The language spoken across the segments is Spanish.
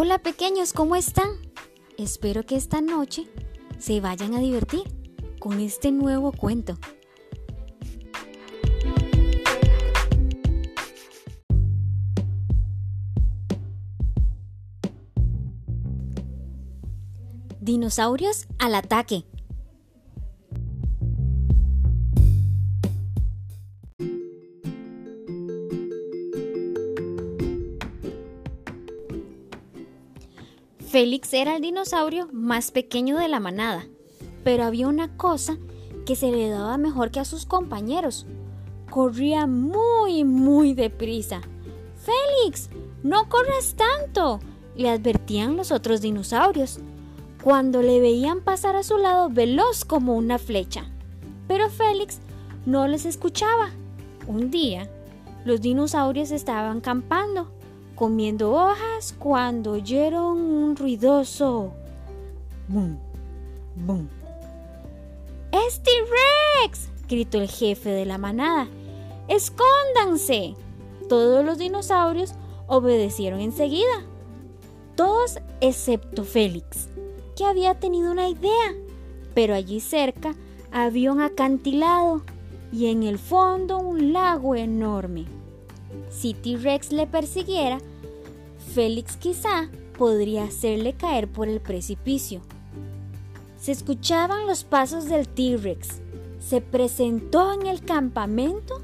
Hola pequeños, ¿cómo están? Espero que esta noche se vayan a divertir con este nuevo cuento. Dinosaurios al ataque. Félix era el dinosaurio más pequeño de la manada, pero había una cosa que se le daba mejor que a sus compañeros. Corría muy, muy deprisa. Félix, no corras tanto, le advertían los otros dinosaurios, cuando le veían pasar a su lado veloz como una flecha. Pero Félix no les escuchaba. Un día, los dinosaurios estaban campando comiendo hojas cuando oyeron un ruidoso ¡Bum! ¡Bum! ¡Es T-Rex! gritó el jefe de la manada. ¡Escóndanse! Todos los dinosaurios obedecieron enseguida. Todos excepto Félix, que había tenido una idea. Pero allí cerca había un acantilado y en el fondo un lago enorme. Si T-Rex le persiguiera, Félix quizá podría hacerle caer por el precipicio. Se escuchaban los pasos del T-Rex. Se presentó en el campamento.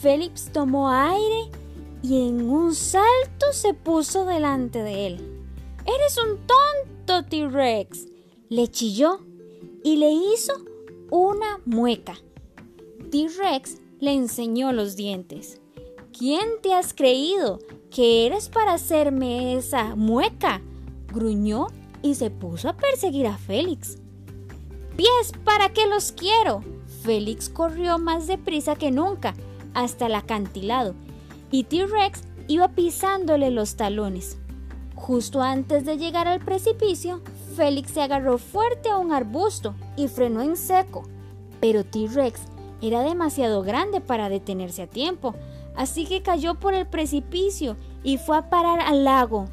Félix tomó aire y en un salto se puso delante de él. Eres un tonto, T-Rex, le chilló y le hizo una mueca. T-Rex le enseñó los dientes. ¿Quién te has creído que eres para hacerme esa mueca? gruñó y se puso a perseguir a Félix. ¡Pies, para qué los quiero! Félix corrió más deprisa que nunca hasta el acantilado y T-Rex iba pisándole los talones. Justo antes de llegar al precipicio, Félix se agarró fuerte a un arbusto y frenó en seco. Pero T-Rex era demasiado grande para detenerse a tiempo, así que cayó por el precipicio y fue a parar al lago.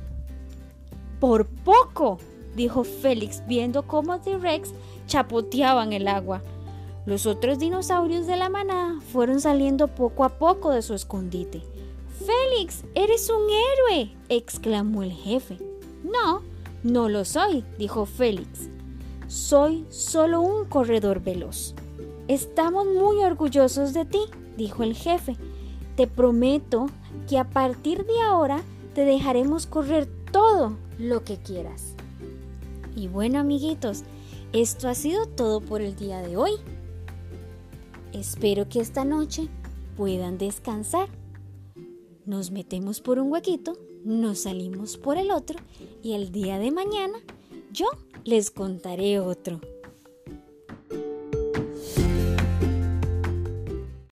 Por poco, dijo Félix viendo cómo T-Rex chapoteaba en el agua. Los otros dinosaurios de la manada fueron saliendo poco a poco de su escondite. Félix, eres un héroe, exclamó el jefe. No, no lo soy, dijo Félix. Soy solo un corredor veloz. Estamos muy orgullosos de ti, dijo el jefe. Te prometo que a partir de ahora te dejaremos correr todo lo que quieras. Y bueno amiguitos, esto ha sido todo por el día de hoy. Espero que esta noche puedan descansar. Nos metemos por un huequito, nos salimos por el otro y el día de mañana yo les contaré otro.